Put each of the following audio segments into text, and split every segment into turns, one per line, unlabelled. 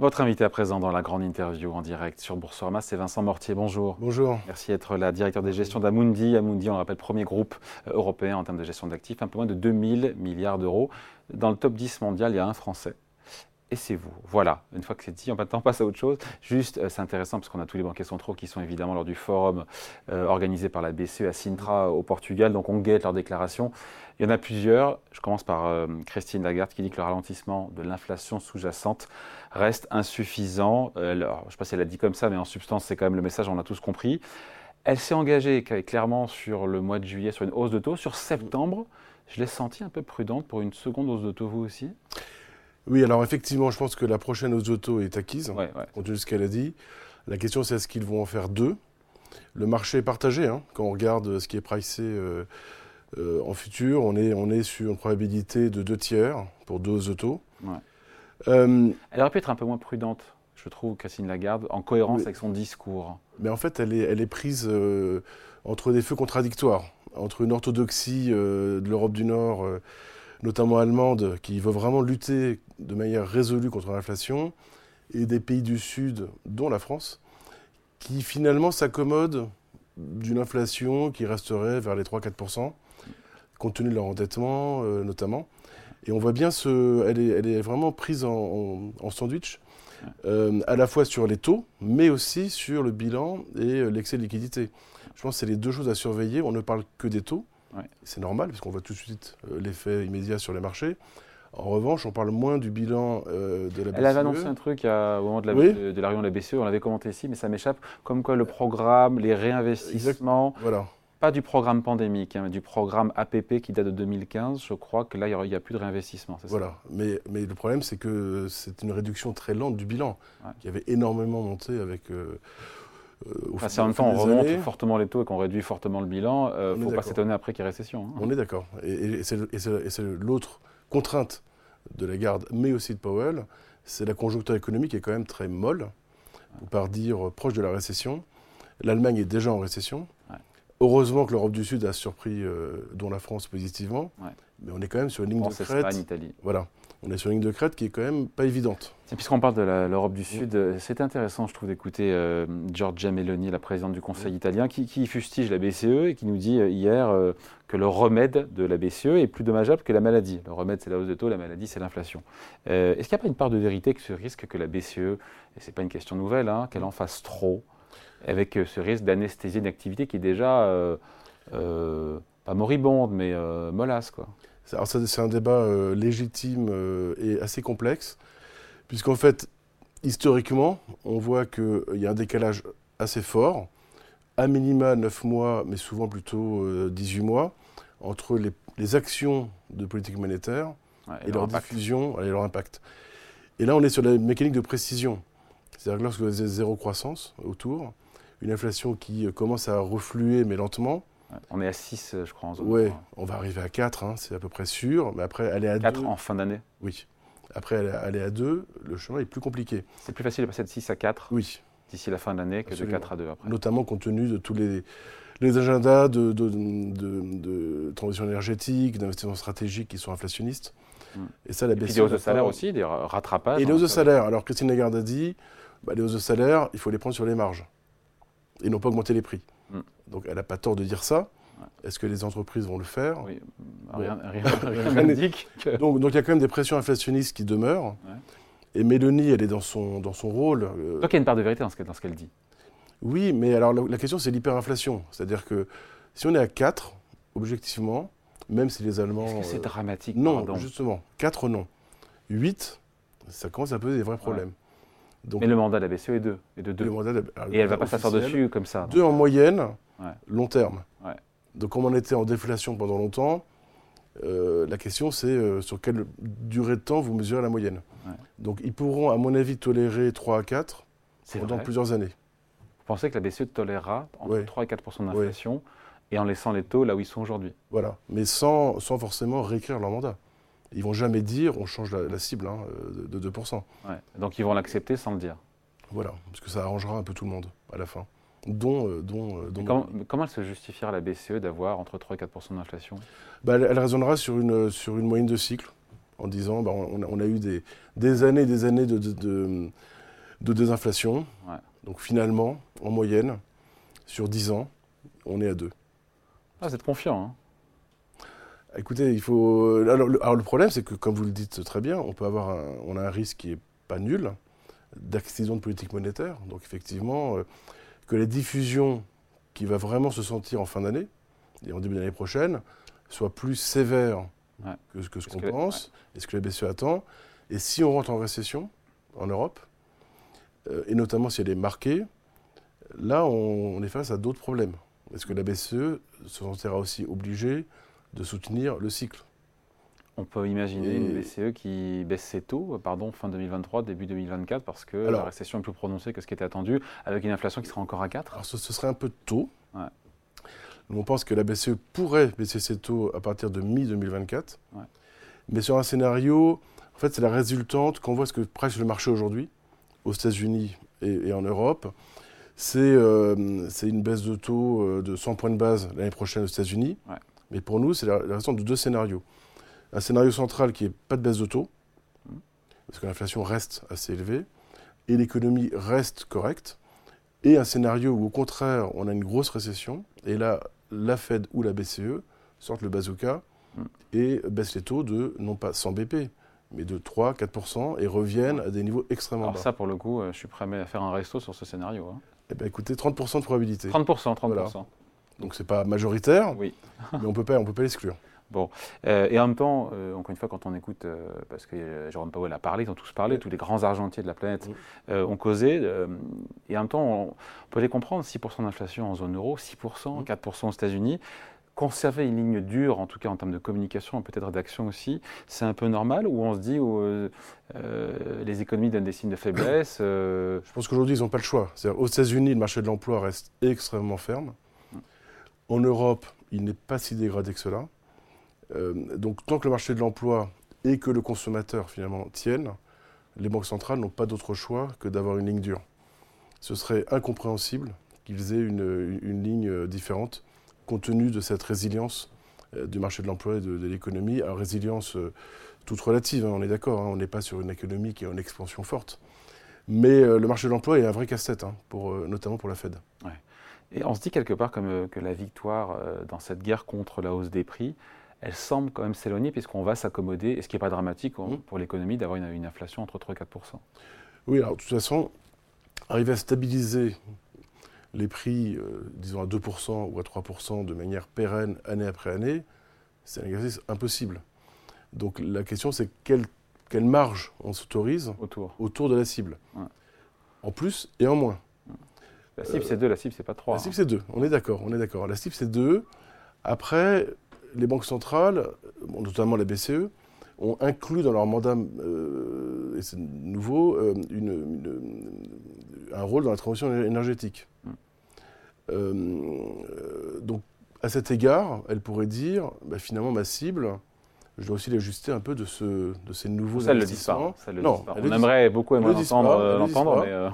Votre invité à présent dans la grande interview en direct sur Boursorama, c'est Vincent Mortier. Bonjour.
Bonjour.
Merci d'être la directeur des gestions d'Amundi. Amundi, on le rappelle, premier groupe européen en termes de gestion d'actifs, un peu moins de 2000 milliards d'euros. Dans le top 10 mondial, il y a un Français. Et c'est vous. Voilà, une fois que c'est dit, on passe à autre chose. Juste, euh, c'est intéressant parce qu'on a tous les banquiers centraux qui sont évidemment lors du forum euh, organisé par la BCE à Sintra au Portugal. Donc on guette leurs déclarations. Il y en a plusieurs. Je commence par Christine Lagarde qui dit que le ralentissement de l'inflation sous-jacente reste insuffisant. Euh, je ne sais pas si elle a dit comme ça, mais en substance, c'est quand même le message, on a tous compris. Elle s'est engagée clairement sur le mois de juillet sur une hausse de taux. Sur septembre, je l'ai senti un peu prudente pour une seconde hausse de taux, vous aussi?
Oui, alors effectivement, je pense que la prochaine de taux est acquise, compte tenu de ce qu'elle a dit. La question, c'est est-ce qu'ils vont en faire deux? Le marché est partagé. Hein, quand on regarde ce qui est pricé euh, euh, en futur, on est, on est sur une probabilité de deux tiers pour deux de taux.
Euh, elle aurait pu être un peu moins prudente, je trouve, Christine Lagarde, en cohérence avec son discours.
Mais en fait, elle est, elle est prise euh, entre des feux contradictoires, entre une orthodoxie de l'Europe du Nord, notamment allemande, qui veut vraiment lutter de manière résolue contre l'inflation, et des pays du Sud, dont la France, qui finalement s'accommodent d'une inflation qui resterait vers les 3-4%, compte tenu de leur endettement notamment. Et on voit bien, ce, elle, est, elle est vraiment prise en, sandwich, euh, à la fois sur les taux, mais aussi sur le bilan et euh, l'excès de liquidité. Je pense que c'est les deux choses à surveiller. On ne parle que des taux. C'est normal, parce qu'on voit tout de suite euh, l'effet immédiat sur les marchés. En revanche, on parle moins du bilan de la BCE.
Elle avait annoncé un truc au moment de la, de, de la réunion de la BCE, on l'avait commenté ici, mais ça m'échappe, comme quoi le programme, les réinvestissements, voilà. pas du programme pandémique, hein, mais du programme APP qui date de 2015, je crois que là, il n'y a plus de réinvestissement.
Voilà, mais, mais, le problème, c'est que c'est une réduction très lente du bilan, qui avait énormément monté avec... Euh,
euh si en même temps on remonte fortement les taux et qu'on réduit fortement le bilan, il euh, ne faut pas s'étonner après qu'il y ait récession. Hein.
On est d'accord. Et, c'est l'autre contrainte de la garde, mais aussi de Powell, c'est la conjoncture économique est quand même très molle, ou par dire proche de la récession. L'Allemagne est déjà en récession. Heureusement que l'Europe du Sud a surpris, euh, dont la France positivement, mais on est quand même sur une ligne de crête.
Espagne, Italie.
Voilà, on est sur une ligne de crête qui est quand même pas évidente.
Puisqu'on parle de l'Europe du Sud, euh, c'est intéressant, je trouve, d'écouter euh, Giorgia Meloni, la présidente du Conseil italien, qui, fustige la BCE et qui nous dit hier que le remède de la BCE est plus dommageable que la maladie. Le remède, c'est la hausse de taux, la maladie, c'est l'inflation. Est-ce qu'il n'y a pas une part de vérité que ce risque que la BCE, et ce n'est pas une question nouvelle, hein, qu'elle en fasse trop avec euh, ce risque d'anesthésie d'activité qui est déjà euh, euh, pas moribonde, mais mollasse. Quoi?
C'est un débat légitime et assez complexe, puisqu'en fait, historiquement, on voit qu'il y a un décalage assez fort, à minima 9 mois, mais souvent plutôt 18 mois, entre les, actions de politique monétaire et, leur, diffusion et leur impact. Et là, on est sur la mécanique de précision. C'est-à-dire que lorsque vous avez zéro croissance autour, une inflation qui euh, commence à refluer, mais lentement.
On est à 6, euh, je crois, en zone.
Oui, on va arriver à 4, hein, c'est à peu près sûr. Mais après, aller à
4 en fin d'année
Oui. Après, aller à 2, le chemin est plus compliqué.
C'est plus facile de passer de 6 à 4
Oui.
D'ici la fin de l'année que de 4 à 2 après.
Notamment compte tenu de tous les, les agendas de, de, de, transition énergétique, d'investissement stratégique qui sont inflationnistes.
Hmm. Et ça, la baisse. des hausses de salaire aussi, des rattrapages.
Et les hausses de salaire. Alors, Christine Lagarde a dit bah, les hausses de salaire, il faut les prendre sur les marges et non pas augmenter les prix. Donc elle n'a pas tort de dire ça. Est-ce que les entreprises vont le faire?
Oui. Rien n'indique.
Donc, donc il y a quand même des pressions inflationnistes qui demeurent. Et Mélanie, elle est dans son, dans son rôle.
Euh... Donc il y a une part de vérité dans ce qu'elle dit.
Oui, mais alors la, question c'est l'hyperinflation. C'est-à-dire que si on est à 4, objectivement, même si les Allemands.
Est-ce que c'est euh, dramatique
Non, justement. 4 non. 8, ça commence à poser des vrais problèmes.
Mais le mandat de la BCE est 2. Et, de deux. et elle ne va pas s'asseoir dessus comme ça.
2 en moyenne, long terme. Donc comme on était en déflation pendant longtemps, euh, la question c'est euh, sur quelle durée de temps vous mesurez la moyenne. Donc ils pourront, à mon avis, tolérer 3 à 4 pendant plusieurs années.
Vous pensez que la BCE tolérera entre 3 et 4% d'inflation et en laissant les taux là où ils sont aujourd'hui?
Voilà, mais sans, sans forcément réécrire leur mandat. Ils vont jamais dire on change la, cible hein, de, 2%.
Donc ils vont l'accepter sans le dire.
Voilà, parce que ça arrangera un peu tout le monde à la fin. Dont, euh, dont,
euh, comment, comment, elle se justifiera la BCE d'avoir entre 3 et 4% d'inflation?
Bah, elle, raisonnera sur une, sur une moyenne de cycle, en disant bah, on, a, eu des, des années et des années de, de, de, désinflation. Donc finalement, en moyenne, sur 10 ans, on est à 2.
Ah, vous êtes confiant. Hein.
Écoutez, il faut. Alors le, problème, c'est que, comme vous le dites très bien, on peut avoir un, on a un risque qui n'est pas nul d'accident de politique monétaire. Donc effectivement, euh, que la diffusion qui va vraiment se sentir en fin d'année et en début d'année prochaine soit plus sévère que, que, ce qu'on pense et ce que la BCE attend. Et si on rentre en récession en Europe, euh, et notamment si elle est marquée, là on, est face à d'autres problèmes. Est-ce que la BCE se sentira aussi obligée de soutenir le cycle
on peut imaginer une BCE qui baisse ses taux, pardon, fin 2023, début 2024, parce que la récession est plus prononcée que ce qui était attendu, avec une inflation qui sera encore à 4
Alors ce, serait un peu tôt. on pense que la BCE pourrait baisser ses taux à partir de mi-2024. Mais sur un scénario, en fait, c'est la résultante qu'on voit ce que prêche le marché aujourd'hui, aux États-Unis et, en Europe. Euh, c'est une baisse de taux euh, de 100 points de base l'année prochaine aux États-Unis. Mais pour nous, c'est la, la résultante de deux scénarios un scénario central qui n'est pas de baisse de taux, parce que l'inflation reste assez élevée, et l'économie reste correcte, et un scénario où au contraire on a une grosse récession, et là la Fed ou la BCE sortent le bazooka et baissent les taux de non pas 100 BP, mais de 3-4% et reviennent à des niveaux extrêmement
Alors
bas.
ça pour le coup, euh, je suis prêt à faire un resto sur ce scénario. Hein.
Eh bien écoutez, 30% de probabilité.
30%, 30%.
Donc c'est pas majoritaire,
oui.
mais on peut pas, on peut pas l'exclure.
Bon, euh, et en même temps, euh, encore une fois, quand on écoute, euh, parce que Jérôme Powell a parlé, ils ont tous parlé, tous les grands argentiers de la planète ont causé, et en même temps, on, peut les comprendre, 6% d'inflation en zone euro, 6%, 4% aux États-Unis. Conserver une ligne dure, en tout cas en termes de communication, peut-être d'action aussi, c'est un peu normal ou on se dit où les économies donnent des signes de faiblesse
Je pense qu'aujourd'hui, ils n'ont pas le choix. Aux États-Unis, le marché de l'emploi reste extrêmement ferme. En Europe, il n'est pas si dégradé que cela. Euh, donc tant que le marché de l'emploi et que le consommateur finalement tiennent, les banques centrales n'ont pas d'autre choix que d'avoir une ligne dure. Ce serait incompréhensible qu'ils aient une, ligne différente compte tenu de cette résilience euh, du marché de l'emploi et de, l'économie, résilience euh, toute relative, hein, on est d'accord, hein, on n'est pas sur une économie qui est en expansion forte. Mais le marché de l'emploi est un vrai casse-tête, hein, notamment pour la Fed.
Et on se dit quelque part comme, que la victoire dans cette guerre contre la hausse des prix, elle semble quand même s'éloigner puisqu'on va s'accommoder, et ce qui n'est pas dramatique mmh. pour l'économie d'avoir une, inflation entre 3 et 4%
Oui, alors de toute façon, arriver à stabiliser les prix, euh, disons à 2% ou à 3% de manière pérenne année après année, c'est un exercice impossible. Donc la question, c'est quelle, quelle marge on s'autorise
autour.
autour de la cible. En plus et en moins.
La cible, c'est 2, la cible, c'est pas 3.
La cible, c'est 2, on est d'accord, on est d'accord. La cible, c'est 2. Après, les banques centrales, notamment la BCE, ont inclus dans leur mandat, euh, et c'est nouveau, euh, un rôle dans la transition énergétique. Mm. Euh, donc, à cet égard, elle pourrait dire, bah, finalement, ma cible, je dois aussi l'ajuster un peu de, ce, de ces nouveaux
ça
investissements.
Ça le non, On aimerait beaucoup l'entendre,
mais...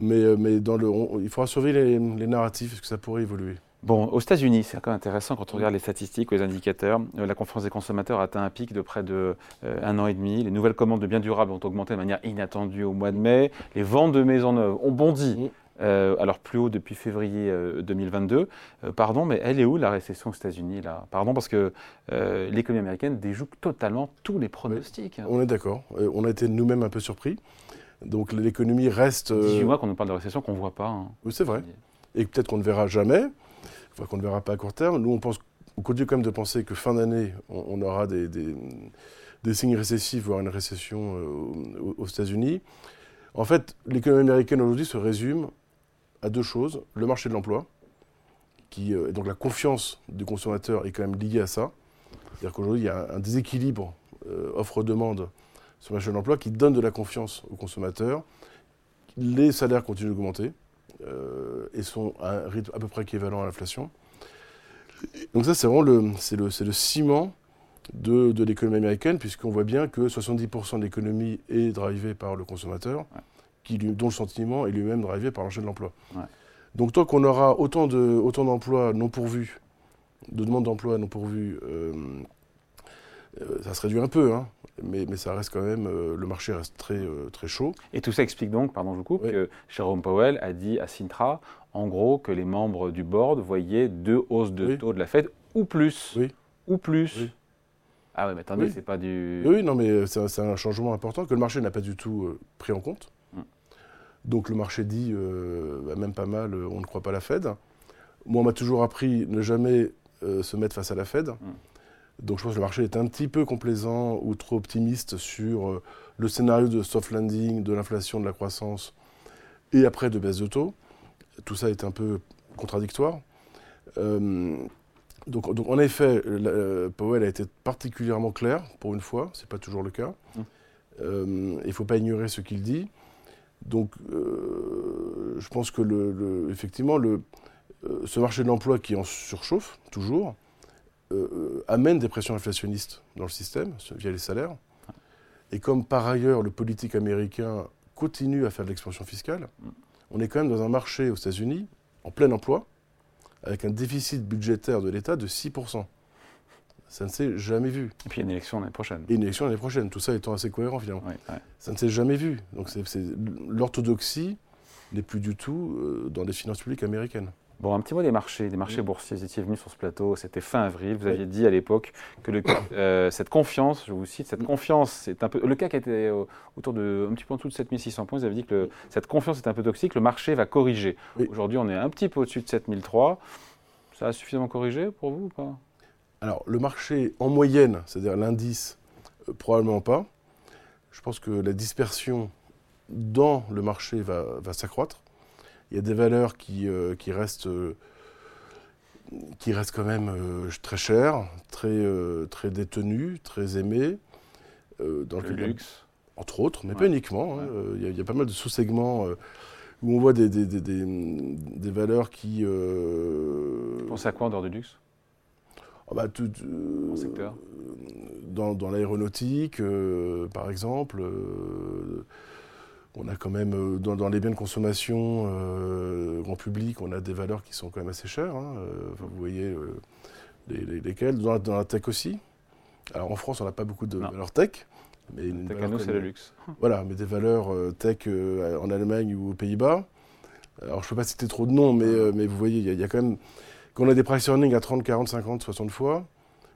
mais... Mais, dans le, il faudra surveiller les, les narratifs, est-ce que ça pourrait évoluer
Bon, aux États-Unis, c'est quand même intéressant quand on regarde les statistiques ou les indicateurs. Euh, la confiance des consommateurs a atteint un pic de près de euh, un an et demi. Les nouvelles commandes de biens durables ont augmenté de manière inattendue au mois de mai. Les ventes de maisons neuves ont bondi. Euh, alors plus haut depuis février 2022. pardon, mais elle est où la récession aux États-Unis là? Pardon, parce que l'économie américaine déjoue totalement tous les pronostics.
On est d'accord. on a été nous-mêmes un peu surpris. Donc l'économie reste.
18 mois qu'on nous parle de récession qu'on ne voit pas. Hein.
Oui, c'est vrai. Et peut-être qu'on ne verra jamais qu'on ne verra pas à court terme. Nous, on pense, on continue quand même de penser que fin d'année, on, aura des, des, signes récessifs, voire une récession euh, aux, États-Unis. En fait, l'économie américaine aujourd'hui se résume à deux choses. Le marché de l'emploi, qui, euh, donc la confiance du consommateur est quand même liée à ça. C'est-à-dire qu'aujourd'hui, il y a un, déséquilibre euh, offre-demande sur le marché de l'emploi qui donne de la confiance aux consommateurs. Les salaires continuent d'augmenter. Euh, et sont à un rythme à peu près équivalent à l'inflation. Donc ça, c'est vraiment le, ciment de, de l'économie américaine, puisqu'on voit bien que 70% de l'économie est drivée par le consommateur, qui dont le sentiment est lui-même drivé par l'enjeu de l'emploi. Donc tant qu'on aura autant, de, autant d'emplois non pourvus, de demandes d'emploi non pourvues, euh, euh, ça se réduit un peu, hein, mais, mais ça reste quand même, euh, le marché reste très, euh, très chaud.
Et tout ça explique donc, pardon, je vous coupe, que Jérôme Powell a dit à Sintra, en gros, que les membres du board voyaient deux hausses de taux de la Fed ou plus.
Oui.
Ou plus. Ah oui, mais attendez, c'est pas du.
Oui, non, mais c'est un, changement important que le marché n'a pas du tout euh, pris en compte. Mm. Donc le marché dit, bah, même pas mal, on ne croit pas à la Fed. Moi, on m'a toujours appris ne jamais se mettre face à la Fed. Mm. Donc je pense que le marché est un petit peu complaisant ou trop optimiste sur euh, le scénario de soft landing, de l'inflation, de la croissance et après de baisse de taux. Tout ça est un peu contradictoire. Euh, donc, donc, en effet, euh, Powell a été particulièrement clair pour une fois, ce n'est pas toujours le cas. Mmh. il ne faut pas ignorer ce qu'il dit. Donc je pense que le, effectivement, le, ce marché de l'emploi qui en surchauffe toujours, euh, amène des pressions inflationnistes dans le système via les salaires. Et comme par ailleurs le politique américain continue à faire de l'expansion fiscale, on est quand même dans un marché aux États-Unis en plein emploi, avec un déficit budgétaire de l'État de 6%. Ça ne s'est jamais vu.
Et puis il y a une élection l'année prochaine.
Et une élection l'année prochaine, tout ça étant assez cohérent finalement. Ça ne s'est jamais vu. Donc l'orthodoxie n'est plus du tout euh, dans les finances publiques américaines.
Bon, un petit mot des marchés, des marchés boursiers. Vous étiez venu sur ce plateau, c'était fin avril. Vous aviez dit à l'époque que le, euh, cette confiance, je vous cite, cette confiance, c'est un peu. Le CAC était autour de un petit peu en dessous de 7600 points. Vous avez dit que cette confiance est un peu toxique. Le marché va corriger. Aujourd'hui, on est un petit peu au-dessus de 7003. Ça a suffisamment corrigé pour vous ou pas?
Alors, le marché en moyenne, c'est-à-dire l'indice, euh, probablement pas. Je pense que la dispersion dans le marché va, va s'accroître. Il y a des valeurs qui, euh, qui, restent, euh, qui restent quand même euh, très chères, très, très détenues, très aimées.
dans le, luxe.
entre autres, mais pas uniquement. Hein. Il, y a, pas mal de sous-segments où on voit des, des, des, des valeurs qui. Vous
pensez à quoi en dehors du luxe?
Ah bah, tout, secteur Dans, dans l'aéronautique, par exemple on a quand même, euh, dans, les biens de consommation euh, grand public, on a des valeurs qui sont quand même assez chères. Hein. Euh, vous voyez lesquelles. Dans, la tech aussi. Alors en France, on n'a pas beaucoup de valeurs tech.
Mais une tech c'est le luxe.
Voilà, mais des valeurs tech en Allemagne ou aux Pays-Bas. Alors je ne peux pas citer trop de noms, mais, mais vous voyez, il y, a quand même. Quand on a des price earnings à 30, 40, 50, 60 fois,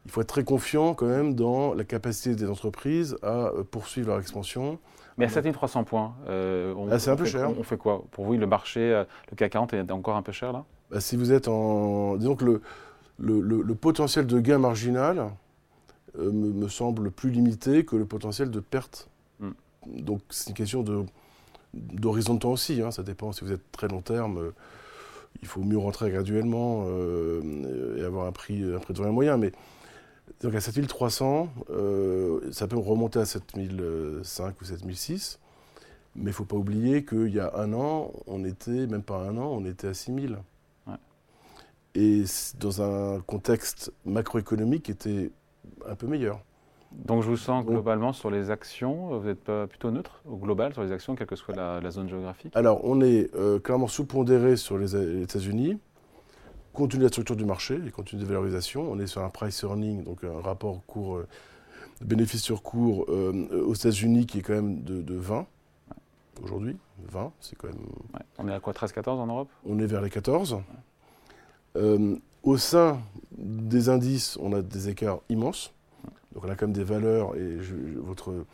il faut être très confiant quand même dans la capacité des entreprises à poursuivre leur expansion
mais à 7300 points,
euh, ah, c'est un peu cher.
On, fait quoi? Pour vous, le marché, euh, le CAC 40 est encore un peu cher là?
Bah, Si vous êtes en. Disons que le, le, potentiel de gain marginal euh, me, semble plus limité que le potentiel de perte. Hmm. Donc c'est une question d'horizon de, temps aussi. Hein. ça dépend si vous êtes très long terme. il faut mieux rentrer graduellement et avoir un prix, un prix de moyen. Mais donc à 7300, euh, ça peut remonter à 7005 ou 7006. Mais il ne faut pas oublier qu'il y a un an, on était, même pas un an, on était à 6000. Et dans un contexte macroéconomique qui était un peu meilleur.
Donc je vous sens globalement sur les actions, vous êtes pas plutôt neutre au global sur les actions, quelle que soit la, zone géographique?
Alors on est euh, clairement sous-pondéré sur les États-Unis de la structure du marché et compte tenu des valorisations, on est sur un price earning, donc un rapport cours, euh, bénéfice sur cours euh, aux États-Unis qui est quand même de, 20 aujourd'hui. 20, c'est quand même.
On est à quoi 13-14 en Europe?
On est vers les 14. Euh, au sein des indices, on a des écarts immenses. Donc on a quand même des valeurs, et votre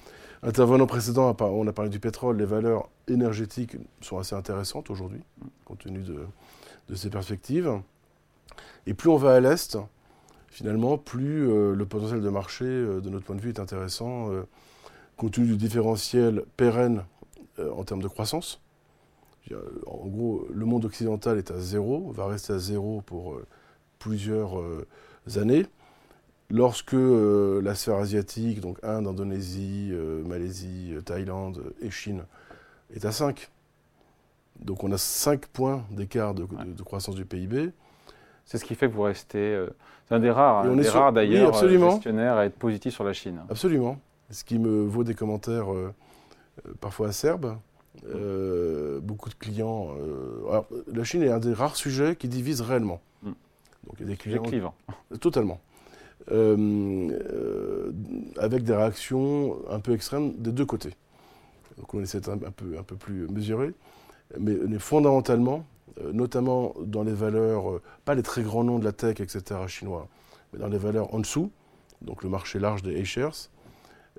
intervenant précédent, on a parlé du pétrole, les valeurs énergétiques sont assez intéressantes aujourd'hui, compte tenu de, de ces perspectives. Et plus on va à l'est, finalement, plus euh, le potentiel de marché, euh, de notre point de vue, est intéressant, euh, compte tenu du différentiel pérenne en termes de croissance. En gros, le monde occidental est à zéro, va rester à zéro pour plusieurs années. Lorsque la sphère asiatique, donc Inde, Indonésie, Malaisie, Thaïlande et Chine, est à 5. Donc on a 5 points d'écart de, croissance du PIB.
C'est ce qui fait que vous restez. Euh, c'est un des rares, des rares d'ailleurs, oui, euh, gestionnaires à être positif sur la Chine.
Absolument. Ce qui me vaut des commentaires euh, parfois acerbes. beaucoup de clients. alors, la Chine est un des rares sujets qui divise réellement.
Mm. Donc il y a des clients. clivants.
Totalement. avec des réactions un peu extrêmes des deux côtés. Donc on essaie d'être un, peu, un peu plus mesuré. Mais, mais fondamentalement, notamment dans les valeurs, pas les très grands noms de la tech, etc., chinois, mais dans les valeurs en dessous, donc le marché large des A-shares,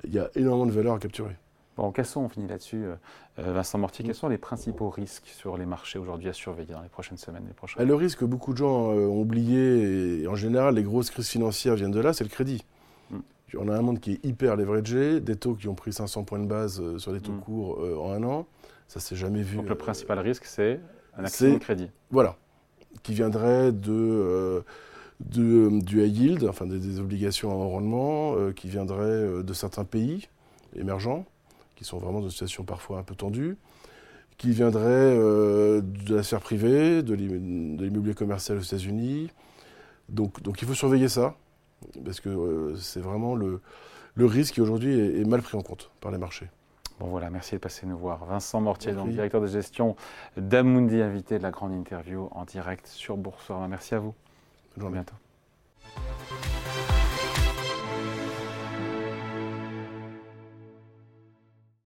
il y a énormément de valeurs à capturer.
Bon, quels sont, on finit là-dessus, euh, euh, Vincent Mortier, quels sont les principaux risques sur les marchés aujourd'hui à surveiller dans les prochaines semaines les prochains
ah, Le risque que beaucoup de gens euh, ont oublié, et en général les grosses crises financières viennent de là, c'est le crédit. Mm. On a un monde qui est hyper leveragé, des taux qui ont pris 500 points de base sur des taux mm. courts en un an, ça s'est jamais vu.
Donc le principal risque, c'est un accident de crédit.
Voilà, qui viendrait de de, du high yield, enfin des, obligations à rendement, euh, qui viendraient euh, de certains pays émergents, qui sont vraiment dans une situation parfois un peu tendue, qui viendraient euh, de la sphère privée, de l'immobilier commercial aux États-Unis. Donc, donc il faut surveiller ça, parce que c'est vraiment le, le risque qui aujourd'hui est, mal pris en compte par les marchés.
Bon voilà, merci de passer nous voir. Vincent Mortier, donc, directeur de gestion d'Amundi, invité de la grande interview en direct sur Boursorama. Merci à vous.
À bientôt.